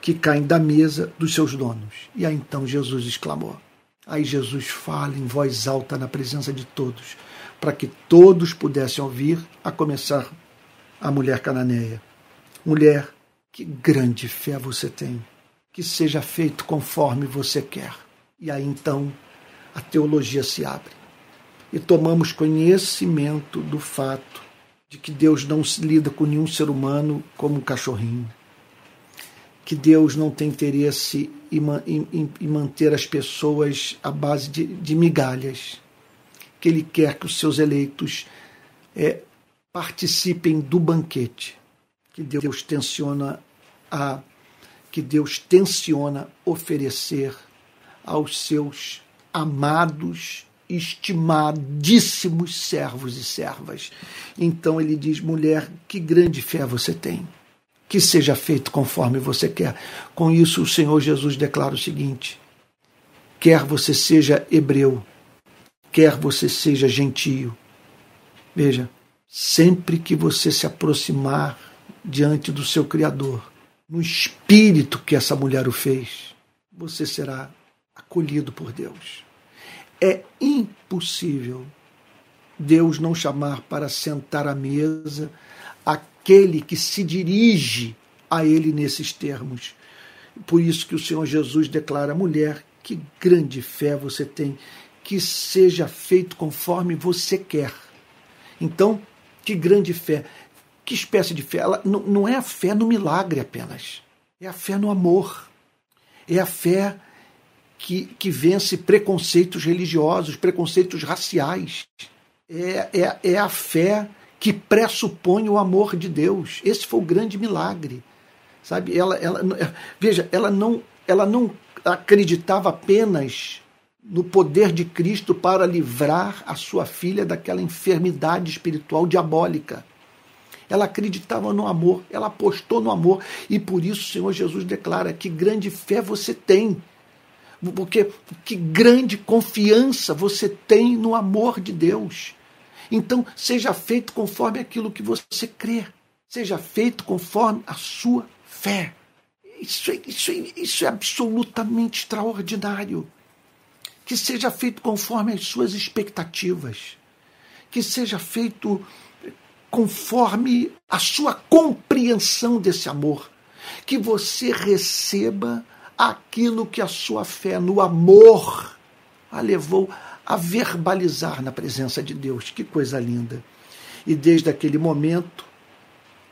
que caem da mesa dos seus donos. E aí então Jesus exclamou. Aí Jesus fala em voz alta na presença de todos, para que todos pudessem ouvir, a começar a mulher cananeia. Mulher, que grande fé você tem, que seja feito conforme você quer. E aí então a teologia se abre e tomamos conhecimento do fato de que Deus não se lida com nenhum ser humano como um cachorrinho, que Deus não tem interesse em, em, em manter as pessoas à base de, de, migalhas, que Ele quer que os seus eleitos é, participem do banquete. Que Deus tensiona a que Deus tensiona oferecer aos seus amados estimadíssimos servos e servas. Então ele diz: mulher, que grande fé você tem. Que seja feito conforme você quer. Com isso, o Senhor Jesus declara o seguinte: quer você seja hebreu, quer você seja gentio. Veja, sempre que você se aproximar diante do seu Criador, no espírito que essa mulher o fez, você será acolhido por Deus. É impossível Deus não chamar para sentar à mesa aquele que se dirige a Ele nesses termos. Por isso que o Senhor Jesus declara: mulher, que grande fé você tem, que seja feito conforme você quer. Então, que grande fé. Que espécie de fé? Ela não, não é a fé no milagre apenas, é a fé no amor, é a fé que, que vence preconceitos religiosos, preconceitos raciais. É, é, é a fé que pressupõe o amor de Deus. Esse foi o grande milagre. Sabe? Ela, ela, veja, ela não, ela não acreditava apenas no poder de Cristo para livrar a sua filha daquela enfermidade espiritual diabólica. Ela acreditava no amor, ela apostou no amor, e por isso o Senhor Jesus declara: que grande fé você tem porque que grande confiança você tem no amor de Deus. Então, seja feito conforme aquilo que você crê. Seja feito conforme a sua fé. Isso é, isso é, isso é absolutamente extraordinário. Que seja feito conforme as suas expectativas. Que seja feito conforme a sua compreensão desse amor. Que você receba aquilo que a sua fé no amor a levou a verbalizar na presença de Deus. Que coisa linda! E desde aquele momento,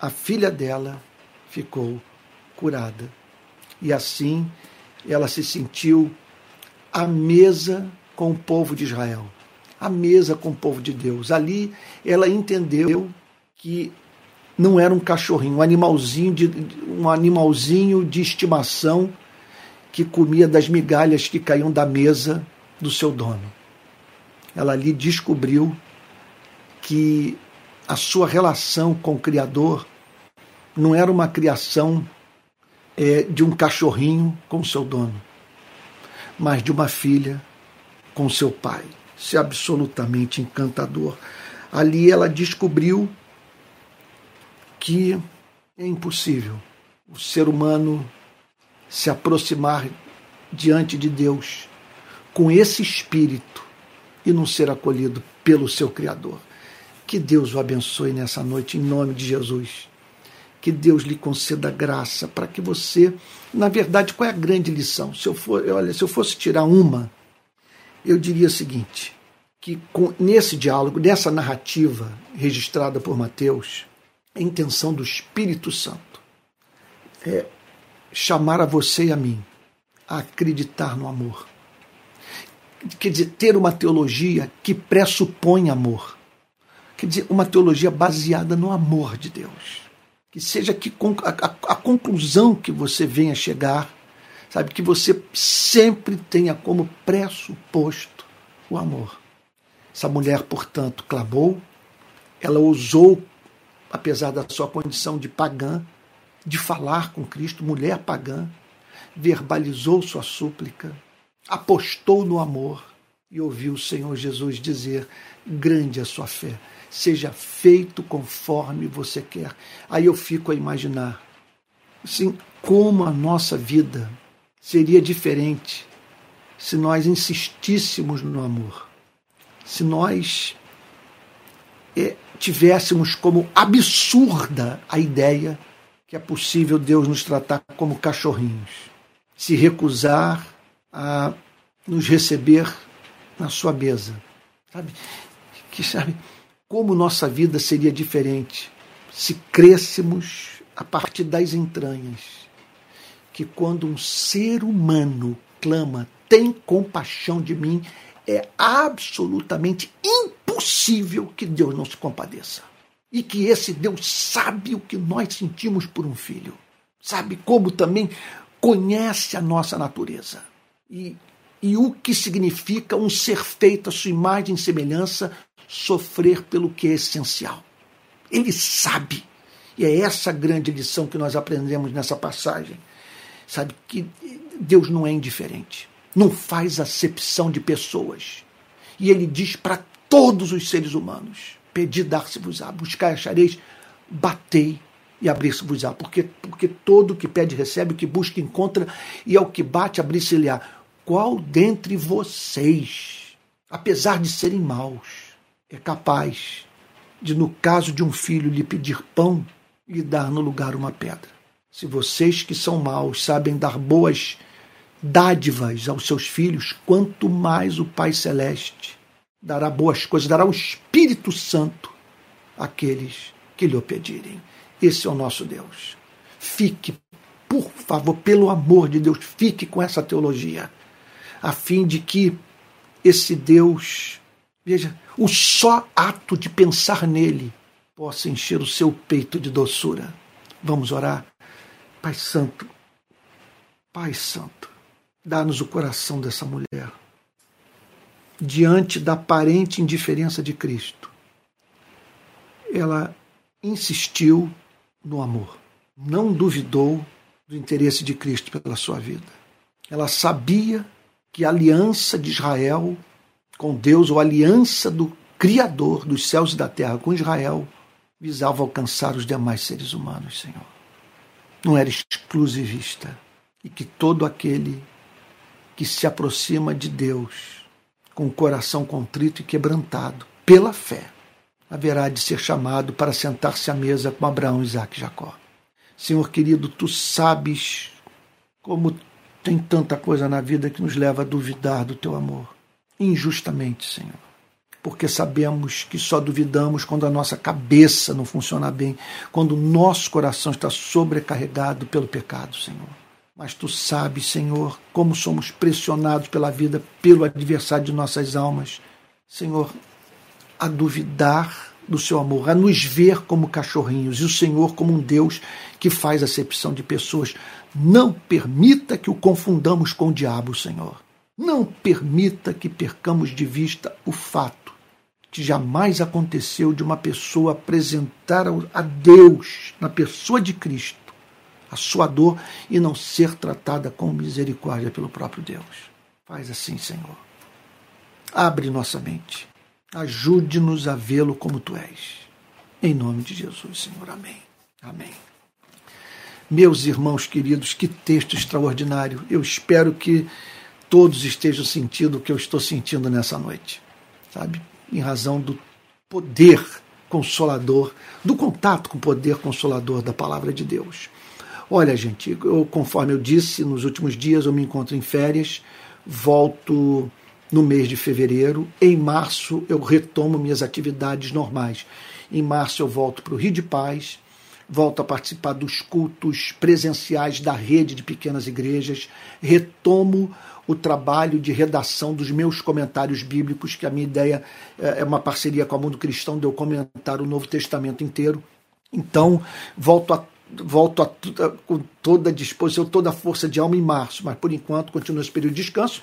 a filha dela ficou curada. E assim ela se sentiu à mesa com o povo de Israel, à mesa com o povo de Deus. Ali ela entendeu que não era um cachorrinho, um animalzinho de, um animalzinho de estimação que comia das migalhas que caíam da mesa do seu dono. Ela ali descobriu que a sua relação com o Criador não era uma criação é, de um cachorrinho com seu dono, mas de uma filha com seu pai. Isso é absolutamente encantador. Ali ela descobriu que é impossível o ser humano se aproximar diante de Deus com esse espírito e não ser acolhido pelo seu Criador. Que Deus o abençoe nessa noite, em nome de Jesus. Que Deus lhe conceda graça para que você. Na verdade, qual é a grande lição? Se eu, for, olha, se eu fosse tirar uma, eu diria o seguinte: que com, nesse diálogo, nessa narrativa registrada por Mateus, a intenção do Espírito Santo é chamar a você e a mim a acreditar no amor. Quer dizer, ter uma teologia que pressupõe amor. Quer dizer, uma teologia baseada no amor de Deus. Que seja que a, conclusão que você venha chegar, sabe, que você sempre tenha como pressuposto o amor. Essa mulher, portanto, clamou, ela ousou, apesar da sua condição de pagã, de falar com Cristo, mulher pagã, verbalizou sua súplica, apostou no amor e ouviu o Senhor Jesus dizer: Grande a sua fé, seja feito conforme você quer. Aí eu fico a imaginar, assim, como a nossa vida seria diferente se nós insistíssemos no amor, se nós é, tivéssemos como absurda a ideia que é possível Deus nos tratar como cachorrinhos, se recusar a nos receber na sua mesa. Sabe? Que sabe como nossa vida seria diferente se crêssemos a partir das entranhas que quando um ser humano clama, tem compaixão de mim, é absolutamente impossível que Deus não se compadeça e que esse Deus sabe o que nós sentimos por um filho, sabe como também conhece a nossa natureza e, e o que significa um ser feito à sua imagem e semelhança sofrer pelo que é essencial. Ele sabe, e é essa grande lição que nós aprendemos nessa passagem. Sabe que Deus não é indiferente, não faz acepção de pessoas. E ele diz para todos os seres humanos: Pedi, dar-se-vos-á. Buscai, achareis. Batei e abrir-se-vos-á. Porque, porque todo que pede recebe, o que busca encontra, e ao que bate, abrir-se-lhe-á. Qual dentre vocês, apesar de serem maus, é capaz de, no caso de um filho lhe pedir pão, lhe dar no lugar uma pedra? Se vocês que são maus sabem dar boas dádivas aos seus filhos, quanto mais o Pai Celeste dará boas coisas, dará o Espírito Santo àqueles que lhe o pedirem. Esse é o nosso Deus. Fique, por favor, pelo amor de Deus, fique com essa teologia, a fim de que esse Deus, veja, o só ato de pensar nele possa encher o seu peito de doçura. Vamos orar. Pai Santo, Pai Santo, dá-nos o coração dessa mulher diante da aparente indiferença de Cristo. Ela insistiu no amor, não duvidou do interesse de Cristo pela sua vida. Ela sabia que a aliança de Israel com Deus, ou a aliança do Criador dos céus e da terra com Israel, visava alcançar os demais seres humanos, Senhor. Não era exclusivista. E que todo aquele que se aproxima de Deus com o coração contrito e quebrantado, pela fé, haverá de ser chamado para sentar-se à mesa com Abraão, Isaac e Jacó. Senhor querido, tu sabes como tem tanta coisa na vida que nos leva a duvidar do teu amor, injustamente, Senhor. Porque sabemos que só duvidamos quando a nossa cabeça não funciona bem, quando o nosso coração está sobrecarregado pelo pecado, Senhor. Mas tu sabes, Senhor, como somos pressionados pela vida, pelo adversário de nossas almas. Senhor, a duvidar do seu amor, a nos ver como cachorrinhos e o Senhor como um Deus que faz acepção de pessoas. Não permita que o confundamos com o diabo, Senhor. Não permita que percamos de vista o fato que jamais aconteceu de uma pessoa apresentar a Deus, na pessoa de Cristo, a sua dor e não ser tratada com misericórdia pelo próprio Deus. Faz assim, Senhor. Abre nossa mente. Ajude-nos a vê-lo como tu és. Em nome de Jesus, Senhor. Amém. Amém. Meus irmãos queridos, que texto extraordinário. Eu espero que todos estejam sentindo o que eu estou sentindo nessa noite. Sabe? Em razão do poder consolador, do contato com o poder consolador da palavra de Deus. Olha, gente, eu, conforme eu disse, nos últimos dias eu me encontro em férias, volto no mês de fevereiro. Em março eu retomo minhas atividades normais. Em março eu volto para o Rio de Paz, volto a participar dos cultos presenciais da rede de pequenas igrejas, retomo o trabalho de redação dos meus comentários bíblicos, que a minha ideia é uma parceria com a Mundo Cristão de eu comentar o Novo Testamento inteiro. Então, volto a volto a, a, com toda a disposição, toda a força de alma em março, mas por enquanto continuo esse período de descanso.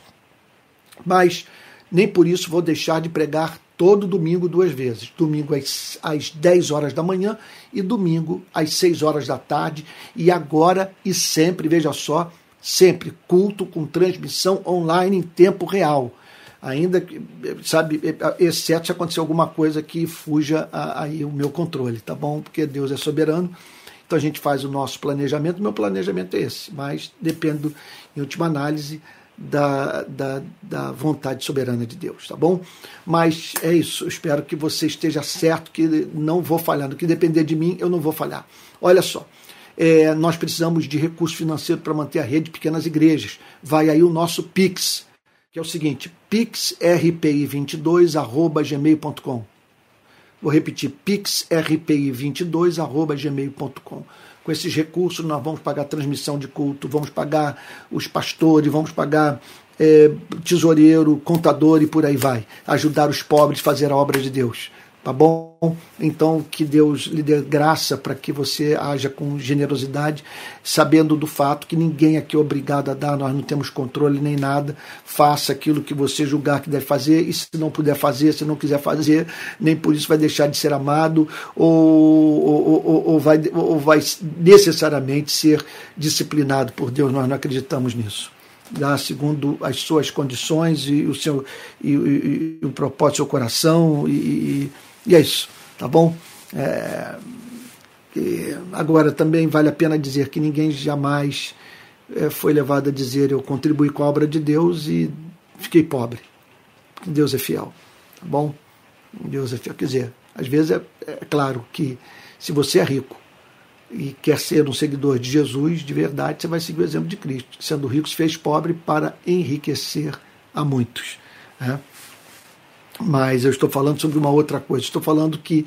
Mas nem por isso vou deixar de pregar todo domingo duas vezes. Domingo às, às 10 horas da manhã e domingo às 6 horas da tarde. E agora e sempre, veja só, sempre culto com transmissão online em tempo real. Ainda que, sabe, exceto se acontecer alguma coisa que fuja aí o meu controle, tá bom? Porque Deus é soberano então a gente faz o nosso planejamento, meu planejamento é esse, mas depende, em última análise, da, da, da, vontade soberana de Deus, tá bom? Mas é isso, eu espero que você esteja certo, que não vou falhar. No que depender de mim, eu não vou falhar. Olha só, é, nós precisamos de recurso financeiro para manter a rede de pequenas igrejas. Vai aí o nosso Pix, que é o seguinte: pixrpi22.gmail.com. Vou repetir, pixrpi22.gmail.com. Com esses recursos, nós vamos pagar transmissão de culto, vamos pagar os pastores, vamos pagar é, tesoureiro, contador e por aí vai. Ajudar os pobres a fazer a obra de Deus. Tá bom? Então, que Deus lhe dê graça para que você haja com generosidade, sabendo do fato que ninguém aqui é obrigado a dar, nós não temos controle nem nada. Faça aquilo que você julgar que deve fazer, e se não puder fazer, se não quiser fazer, nem por isso vai deixar de ser amado, ou, ou, ou, ou vai, ou vai necessariamente ser disciplinado por Deus. Nós não acreditamos nisso dá segundo as suas condições e o seu e, e, e o propósito do seu coração e, e é isso, tá bom? É, agora, também vale a pena dizer que ninguém jamais é, foi levado a dizer eu contribuí com a obra de Deus e fiquei pobre. Deus é fiel, tá bom? Deus é fiel. Quer dizer, às vezes é, é claro que se você é rico e quer ser um seguidor de Jesus de verdade, você vai seguir o exemplo de Cristo. Sendo rico, se fez pobre para enriquecer a muitos. Né? Mas eu estou falando sobre uma outra coisa. Estou falando que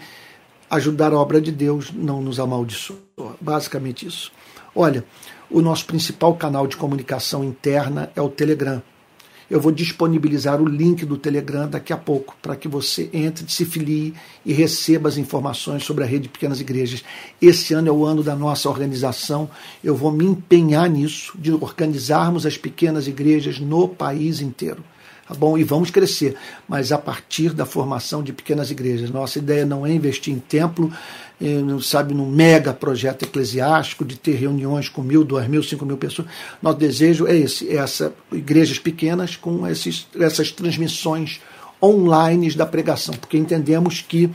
ajudar a obra de Deus não nos amaldiçoa. Basicamente isso. Olha, o nosso principal canal de comunicação interna é o Telegram. Eu vou disponibilizar o link do Telegram daqui a pouco para que você entre, se filie e receba as informações sobre a rede de pequenas igrejas. Esse ano é o ano da nossa organização. Eu vou me empenhar nisso, de organizarmos as pequenas igrejas no país inteiro tá bom? E vamos crescer, mas a partir da formação de pequenas igrejas. Nossa ideia não é investir em templo, sabe, num mega projeto eclesiástico de ter reuniões com mil, duas mil, cinco mil pessoas. Nosso desejo é esse, é essa igrejas pequenas com esses, essas transmissões online da pregação, porque entendemos que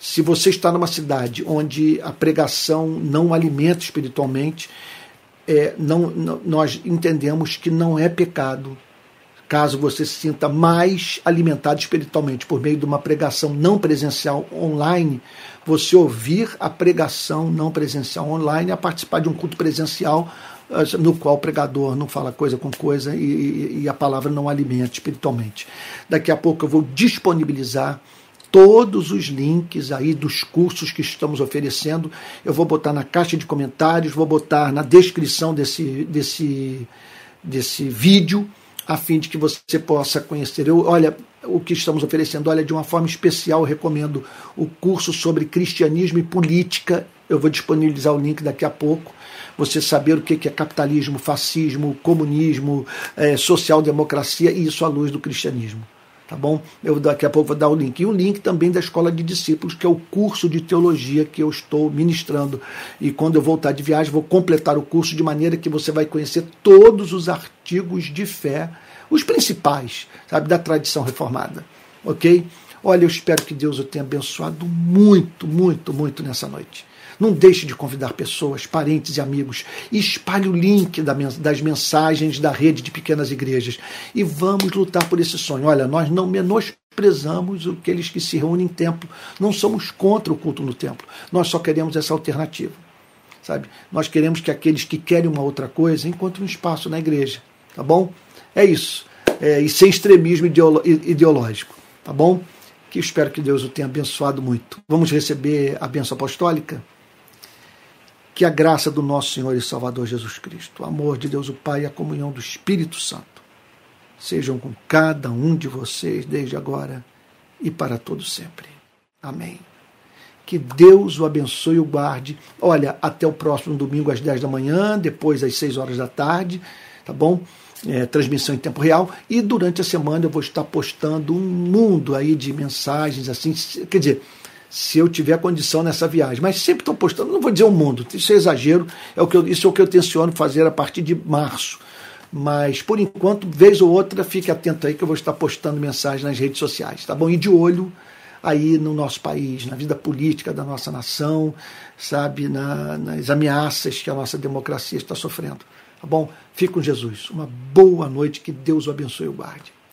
se você está numa cidade onde a pregação não alimenta espiritualmente, é, não, não, nós entendemos que não é pecado caso você se sinta mais alimentado espiritualmente por meio de uma pregação não presencial online, você ouvir a pregação não presencial online a participar de um culto presencial eh, no qual o pregador não fala coisa com coisa e, e a palavra não alimenta espiritualmente. Daqui a pouco eu vou disponibilizar todos os links aí dos cursos que estamos oferecendo. Eu vou botar na caixa de comentários, vou botar na descrição desse, desse, desse vídeo a fim de que você possa conhecer. Eu, olha, o que estamos oferecendo, olha, de uma forma especial, recomendo o curso sobre cristianismo e política. Eu vou disponibilizar o link daqui a pouco. Você saber o que é capitalismo, fascismo, comunismo, é, social-democracia e isso à luz do cristianismo tá bom? Eu daqui a pouco vou dar o link. E o link também da Escola de Discípulos, que é o curso de teologia que eu estou ministrando. E quando eu voltar de viagem, vou completar o curso de maneira que você vai conhecer todos os artigos de fé, os principais, sabe, da tradição reformada. Ok? Olha, eu espero que Deus o tenha abençoado muito, muito, muito nessa noite. Não deixe de convidar pessoas, parentes e amigos. Espalhe o link das mensagens da rede de pequenas igrejas. E vamos lutar por esse sonho. Olha, nós não menosprezamos aqueles que se reúnem em templo. Não somos contra o culto no templo. Nós só queremos essa alternativa. Sabe? Nós queremos que aqueles que querem uma outra coisa encontrem um espaço na igreja. Tá bom? É isso. é, e sem extremismo ideológico, tá bom? Que espero que Deus o tenha abençoado muito. Vamos receber a benção apostólica? Que a graça do nosso Senhor e Salvador Jesus Cristo, o amor de Deus o Pai e a comunhão do Espírito Santo sejam com cada um de vocês desde agora e para todo sempre. Amém. Que Deus o abençoe e o guarde. Olha, até o próximo domingo às 10 da manhã, depois às 6 horas da tarde, tá bom? É, transmissão em tempo real. E durante a semana eu vou estar postando um mundo aí de mensagens, assim, quer dizer, se eu tiver condição nessa viagem. Mas sempre estou postando, não vou dizer o mundo, isso é exagero, é o que eu, isso é o que eu tenciono fazer a partir de março. Mas, por enquanto, vez ou outra, fique atento aí que eu vou estar postando mensagem nas redes sociais, tá bom? E de olho aí no nosso país, na vida política da nossa nação, sabe, na, nas ameaças que a nossa democracia está sofrendo. Tá bom? Fique com Jesus. Uma boa noite, que Deus o abençoe e o guarde.